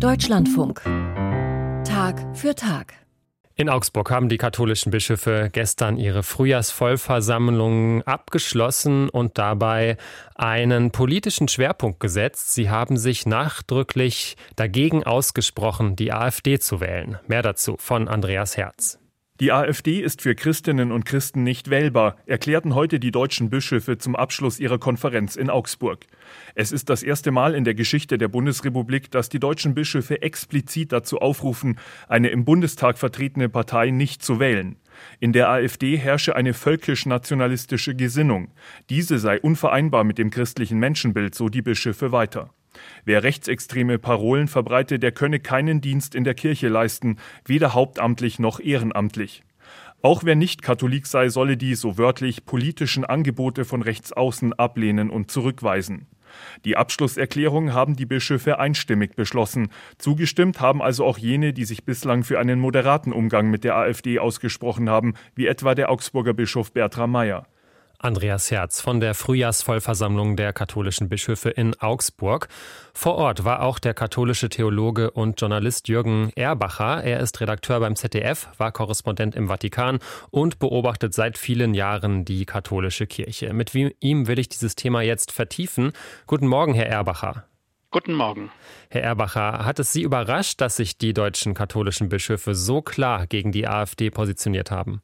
Deutschlandfunk. Tag für Tag. In Augsburg haben die katholischen Bischöfe gestern ihre Frühjahrsvollversammlung abgeschlossen und dabei einen politischen Schwerpunkt gesetzt. Sie haben sich nachdrücklich dagegen ausgesprochen, die AfD zu wählen. Mehr dazu von Andreas Herz. Die AfD ist für Christinnen und Christen nicht wählbar, erklärten heute die deutschen Bischöfe zum Abschluss ihrer Konferenz in Augsburg. Es ist das erste Mal in der Geschichte der Bundesrepublik, dass die deutschen Bischöfe explizit dazu aufrufen, eine im Bundestag vertretene Partei nicht zu wählen. In der AfD herrsche eine völkisch-nationalistische Gesinnung. Diese sei unvereinbar mit dem christlichen Menschenbild, so die Bischöfe weiter. Wer rechtsextreme Parolen verbreite, der könne keinen Dienst in der Kirche leisten, weder hauptamtlich noch ehrenamtlich. Auch wer nicht Katholik sei, solle die, so wörtlich, politischen Angebote von Rechtsaußen ablehnen und zurückweisen. Die Abschlusserklärung haben die Bischöfe einstimmig beschlossen. Zugestimmt haben also auch jene, die sich bislang für einen moderaten Umgang mit der AfD ausgesprochen haben, wie etwa der Augsburger Bischof Bertram Meyer. Andreas Herz von der Frühjahrsvollversammlung der katholischen Bischöfe in Augsburg. Vor Ort war auch der katholische Theologe und Journalist Jürgen Erbacher. Er ist Redakteur beim ZDF, war Korrespondent im Vatikan und beobachtet seit vielen Jahren die katholische Kirche. Mit ihm will ich dieses Thema jetzt vertiefen. Guten Morgen, Herr Erbacher. Guten Morgen. Herr Erbacher, hat es Sie überrascht, dass sich die deutschen katholischen Bischöfe so klar gegen die AfD positioniert haben?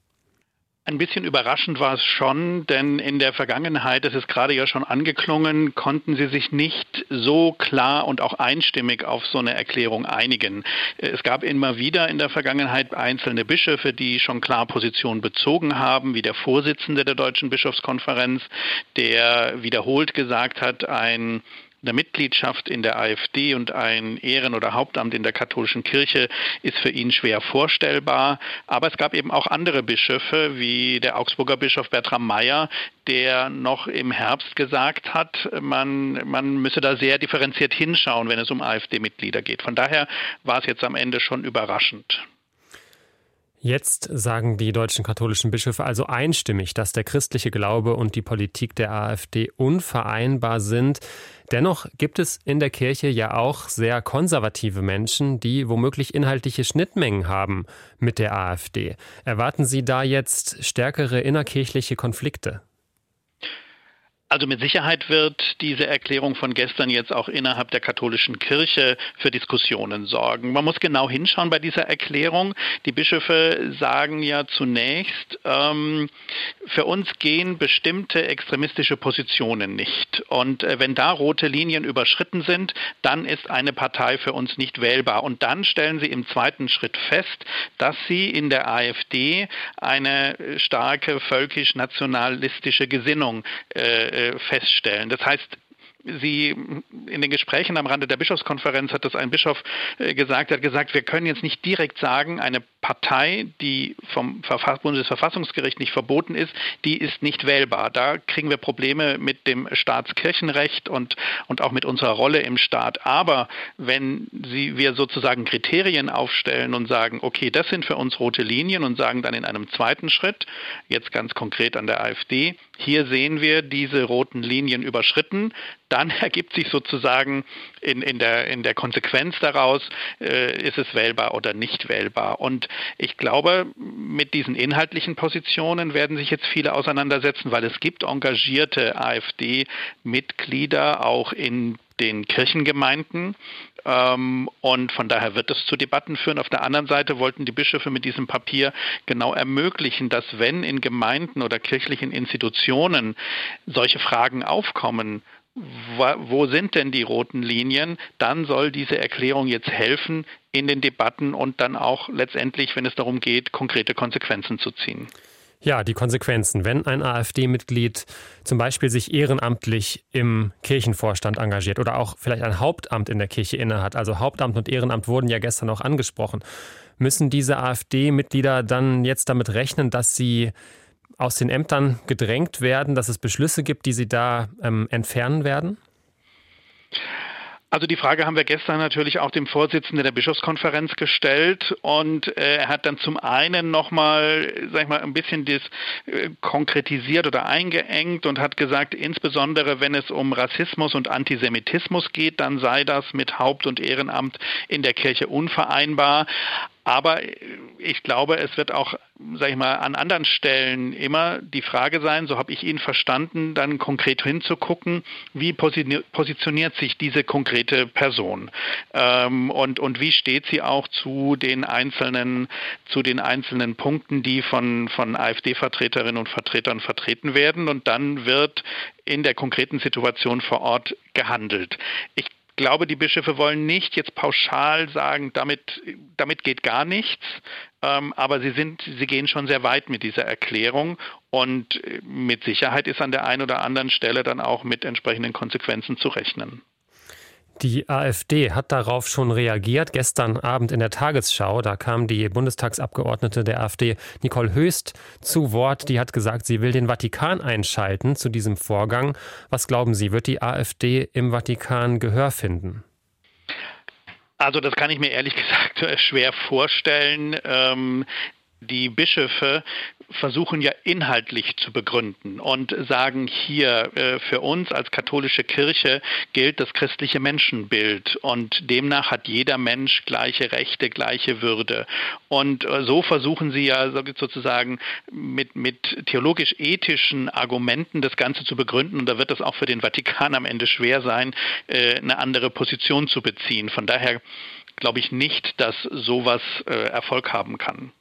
Ein bisschen überraschend war es schon, denn in der Vergangenheit, das ist gerade ja schon angeklungen, konnten sie sich nicht so klar und auch einstimmig auf so eine Erklärung einigen. Es gab immer wieder in der Vergangenheit einzelne Bischöfe, die schon klar Position bezogen haben, wie der Vorsitzende der Deutschen Bischofskonferenz, der wiederholt gesagt hat, ein eine Mitgliedschaft in der AfD und ein Ehren- oder Hauptamt in der katholischen Kirche ist für ihn schwer vorstellbar. Aber es gab eben auch andere Bischöfe, wie der Augsburger Bischof Bertram Meyer, der noch im Herbst gesagt hat, man, man müsse da sehr differenziert hinschauen, wenn es um AfD-Mitglieder geht. Von daher war es jetzt am Ende schon überraschend. Jetzt sagen die deutschen katholischen Bischöfe also einstimmig, dass der christliche Glaube und die Politik der AfD unvereinbar sind. Dennoch gibt es in der Kirche ja auch sehr konservative Menschen, die womöglich inhaltliche Schnittmengen haben mit der AfD. Erwarten Sie da jetzt stärkere innerkirchliche Konflikte? Also mit Sicherheit wird diese Erklärung von gestern jetzt auch innerhalb der katholischen Kirche für Diskussionen sorgen. Man muss genau hinschauen bei dieser Erklärung. Die Bischöfe sagen ja zunächst, ähm, für uns gehen bestimmte extremistische Positionen nicht. Und äh, wenn da rote Linien überschritten sind, dann ist eine Partei für uns nicht wählbar. Und dann stellen sie im zweiten Schritt fest, dass sie in der AfD eine starke völkisch-nationalistische Gesinnung äh, feststellen. Das heißt, Sie in den Gesprächen am Rande der Bischofskonferenz hat das ein Bischof äh, gesagt, er hat gesagt, wir können jetzt nicht direkt sagen, eine Partei, die vom Bundesverfassungsgericht nicht verboten ist, die ist nicht wählbar. Da kriegen wir Probleme mit dem Staatskirchenrecht und, und auch mit unserer Rolle im Staat. Aber wenn Sie, wir sozusagen Kriterien aufstellen und sagen, okay, das sind für uns rote Linien und sagen dann in einem zweiten Schritt, jetzt ganz konkret an der AfD, hier sehen wir diese roten Linien überschritten, dann ergibt sich sozusagen in, in, der, in der Konsequenz daraus, äh, ist es wählbar oder nicht wählbar. Und ich glaube, mit diesen inhaltlichen Positionen werden sich jetzt viele auseinandersetzen, weil es gibt engagierte AfD-Mitglieder auch in den Kirchengemeinden. Ähm, und von daher wird es zu Debatten führen. Auf der anderen Seite wollten die Bischöfe mit diesem Papier genau ermöglichen, dass wenn in Gemeinden oder kirchlichen Institutionen solche Fragen aufkommen, wo sind denn die roten Linien, dann soll diese Erklärung jetzt helfen in den Debatten und dann auch letztendlich, wenn es darum geht, konkrete Konsequenzen zu ziehen. Ja, die Konsequenzen. Wenn ein AfD-Mitglied zum Beispiel sich ehrenamtlich im Kirchenvorstand engagiert oder auch vielleicht ein Hauptamt in der Kirche innehat, also Hauptamt und Ehrenamt wurden ja gestern auch angesprochen, müssen diese AfD-Mitglieder dann jetzt damit rechnen, dass sie aus den Ämtern gedrängt werden, dass es Beschlüsse gibt, die sie da ähm, entfernen werden? Also die Frage haben wir gestern natürlich auch dem Vorsitzenden der Bischofskonferenz gestellt und äh, er hat dann zum einen nochmal, sag ich mal, ein bisschen das äh, konkretisiert oder eingeengt und hat gesagt, insbesondere wenn es um Rassismus und Antisemitismus geht, dann sei das mit Haupt- und Ehrenamt in der Kirche unvereinbar. Aber ich glaube, es wird auch, sage ich mal, an anderen Stellen immer die Frage sein, so habe ich ihn verstanden, dann konkret hinzugucken, wie positioniert sich diese konkrete Person ähm, und, und wie steht sie auch zu den einzelnen, zu den einzelnen Punkten, die von, von AfD-Vertreterinnen und Vertretern vertreten werden. Und dann wird in der konkreten Situation vor Ort gehandelt. Ich glaube, die Bischöfe wollen nicht jetzt pauschal sagen, damit, damit geht gar nichts, ähm, aber sie, sind, sie gehen schon sehr weit mit dieser Erklärung und äh, mit Sicherheit ist an der einen oder anderen Stelle dann auch mit entsprechenden Konsequenzen zu rechnen. Die AfD hat darauf schon reagiert. Gestern Abend in der Tagesschau, da kam die Bundestagsabgeordnete der AfD, Nicole Höchst, zu Wort. Die hat gesagt, sie will den Vatikan einschalten zu diesem Vorgang. Was glauben Sie, wird die AfD im Vatikan Gehör finden? Also das kann ich mir ehrlich gesagt schwer vorstellen. Ähm, die Bischöfe versuchen ja inhaltlich zu begründen und sagen hier, äh, für uns als katholische Kirche gilt das christliche Menschenbild und demnach hat jeder Mensch gleiche Rechte, gleiche Würde. Und äh, so versuchen sie ja sozusagen mit, mit theologisch-ethischen Argumenten das Ganze zu begründen und da wird es auch für den Vatikan am Ende schwer sein, äh, eine andere Position zu beziehen. Von daher glaube ich nicht, dass sowas Erfolg haben kann.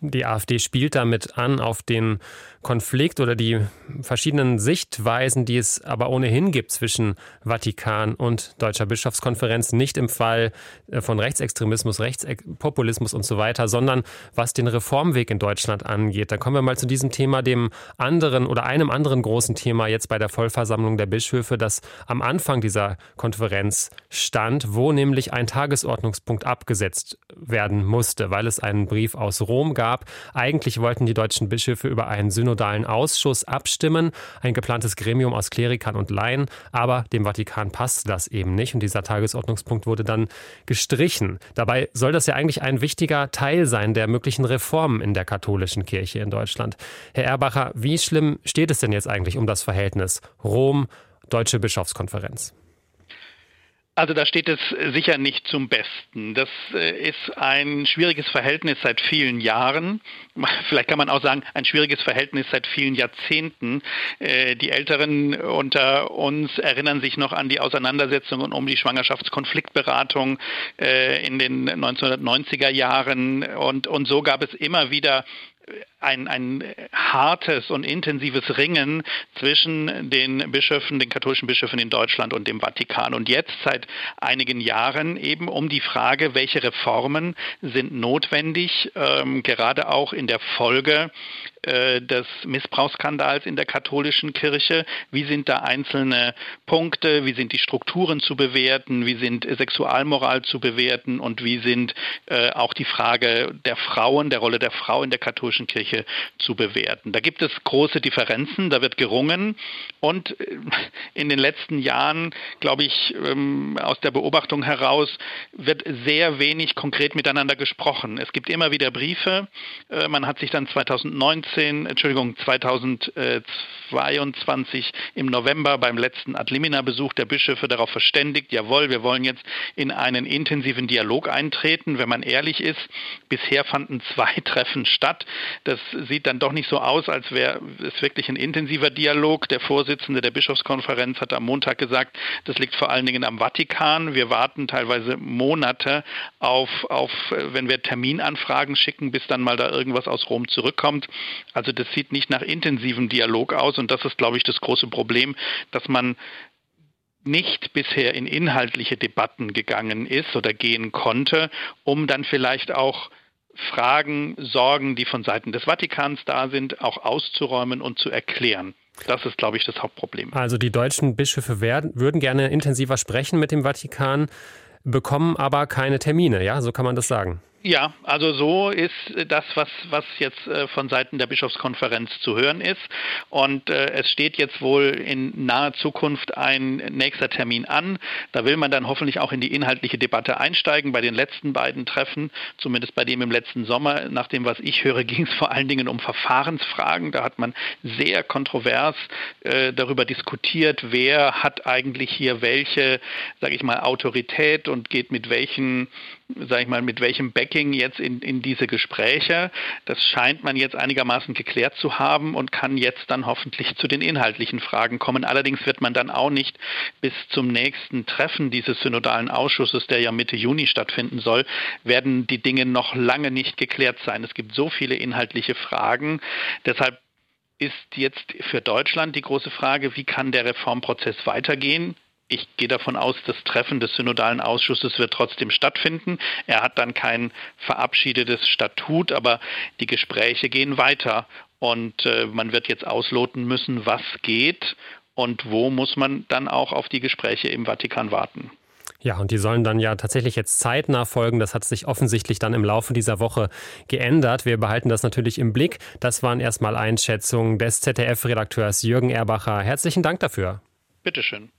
Die AfD spielt damit an auf den Konflikt oder die verschiedenen Sichtweisen, die es aber ohnehin gibt zwischen Vatikan und Deutscher Bischofskonferenz, nicht im Fall äh, von Rechtsextremismus, Rechtspopulismus und so weiter, sondern was den Reformweg in Deutschland angeht. Da kommen wir mal zu diesem Thema, dem anderen oder einem anderen großen Thema jetzt bei der Vollversammlung der Bischöfe, das am Anfang dieser Konferenz stand, wo nämlich ein Tagesordnungspunkt abgesetzt werden musste, weil es einen Brief aus Rom gab. Eigentlich wollten die deutschen Bischöfe über einen Synod synodalen Ausschuss abstimmen, ein geplantes Gremium aus Klerikern und Laien, aber dem Vatikan passte das eben nicht und dieser Tagesordnungspunkt wurde dann gestrichen. Dabei soll das ja eigentlich ein wichtiger Teil sein der möglichen Reformen in der katholischen Kirche in Deutschland. Herr Erbacher, wie schlimm steht es denn jetzt eigentlich um das Verhältnis Rom, Deutsche Bischofskonferenz? Also da steht es sicher nicht zum Besten. Das äh, ist ein schwieriges Verhältnis seit vielen Jahren. Vielleicht kann man auch sagen, ein schwieriges Verhältnis seit vielen Jahrzehnten. Äh, die Älteren unter uns erinnern sich noch an die Auseinandersetzungen um die Schwangerschaftskonfliktberatung äh, in den 1990er Jahren. Und, und so gab es immer wieder ein, ein hartes und intensives Ringen zwischen den Bischöfen, den katholischen Bischöfen in Deutschland und dem Vatikan. Und jetzt seit einigen Jahren eben um die Frage, welche Reformen sind notwendig, ähm, gerade auch in der Folge äh, des Missbrauchsskandals in der katholischen Kirche. Wie sind da einzelne Punkte? Wie sind die Strukturen zu bewerten? Wie sind Sexualmoral zu bewerten? Und wie sind äh, auch die Frage der Frauen, der Rolle der Frau in der katholischen Kirche zu bewerten? Da gibt es große Differenzen, da wird gerungen. Und äh, in den letzten Jahren, glaube ich, ähm, aus der Beobachtung heraus, wird sehr wenig konkret miteinander gesprochen. Es gibt immer wieder Briefe. Man hat sich dann 2019 2019, Entschuldigung, 2022 im November beim letzten Adlimina-Besuch der Bischöfe darauf verständigt, jawohl, wir wollen jetzt in einen intensiven Dialog eintreten. Wenn man ehrlich ist, bisher fanden zwei Treffen statt. Das sieht dann doch nicht so aus, als wäre es wirklich ein intensiver Dialog. Der Vorsitzende der Bischofskonferenz hat am Montag gesagt, das liegt vor allen Dingen am Vatikan. Wir warten teilweise Monate auf, auf wenn wir Terminanfragen schicken, bis dann mal da irgendwas aus Rom zurückkommt. Also das sieht nicht nach intensivem Dialog aus und das ist, glaube ich, das große Problem, dass man nicht bisher in inhaltliche Debatten gegangen ist oder gehen konnte, um dann vielleicht auch Fragen, Sorgen, die von Seiten des Vatikans da sind, auch auszuräumen und zu erklären. Das ist, glaube ich, das Hauptproblem. Also die deutschen Bischöfe werden, würden gerne intensiver sprechen mit dem Vatikan, bekommen aber keine Termine, ja? So kann man das sagen. Ja, also so ist das, was, was jetzt äh, von Seiten der Bischofskonferenz zu hören ist. Und äh, es steht jetzt wohl in naher Zukunft ein nächster Termin an. Da will man dann hoffentlich auch in die inhaltliche Debatte einsteigen. Bei den letzten beiden Treffen, zumindest bei dem im letzten Sommer, nach dem, was ich höre, ging es vor allen Dingen um Verfahrensfragen. Da hat man sehr kontrovers äh, darüber diskutiert, wer hat eigentlich hier welche, sage ich mal, Autorität und geht mit welchen sage ich mal, mit welchem Backing jetzt in, in diese Gespräche. Das scheint man jetzt einigermaßen geklärt zu haben und kann jetzt dann hoffentlich zu den inhaltlichen Fragen kommen. Allerdings wird man dann auch nicht bis zum nächsten Treffen dieses synodalen Ausschusses, der ja Mitte Juni stattfinden soll, werden die Dinge noch lange nicht geklärt sein. Es gibt so viele inhaltliche Fragen. Deshalb ist jetzt für Deutschland die große Frage, wie kann der Reformprozess weitergehen? Ich gehe davon aus, das Treffen des synodalen Ausschusses wird trotzdem stattfinden. Er hat dann kein verabschiedetes Statut, aber die Gespräche gehen weiter und äh, man wird jetzt ausloten müssen, was geht und wo muss man dann auch auf die Gespräche im Vatikan warten. Ja, und die sollen dann ja tatsächlich jetzt zeitnah folgen. Das hat sich offensichtlich dann im Laufe dieser Woche geändert. Wir behalten das natürlich im Blick. Das waren erstmal Einschätzungen des ZDF-Redakteurs Jürgen Erbacher. Herzlichen Dank dafür. Bitteschön.